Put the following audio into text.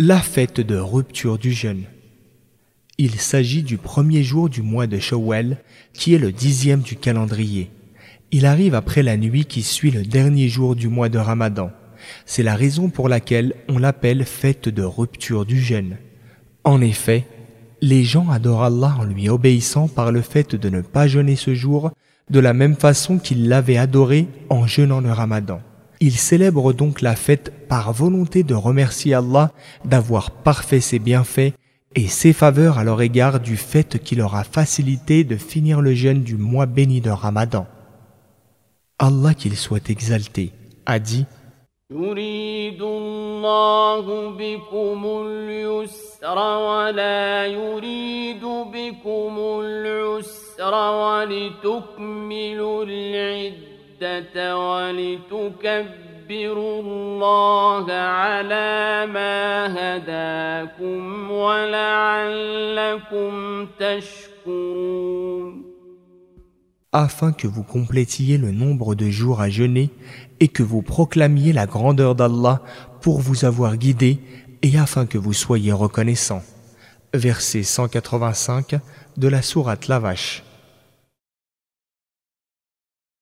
La fête de rupture du jeûne. Il s'agit du premier jour du mois de Shawwal, qui est le dixième du calendrier. Il arrive après la nuit qui suit le dernier jour du mois de Ramadan. C'est la raison pour laquelle on l'appelle fête de rupture du jeûne. En effet, les gens adorent Allah en lui obéissant par le fait de ne pas jeûner ce jour de la même façon qu'ils l'avaient adoré en jeûnant le Ramadan. Ils célèbrent donc la fête par volonté de remercier Allah d'avoir parfait ses bienfaits et ses faveurs à leur égard du fait qu'il leur a facilité de finir le jeûne du mois béni de Ramadan. Allah qu'il soit exalté a dit afin que vous complétiez le nombre de jours à jeûner et que vous proclamiez la grandeur d'Allah pour vous avoir guidé et afin que vous soyez reconnaissant. Verset 185 de la sourate La Vache.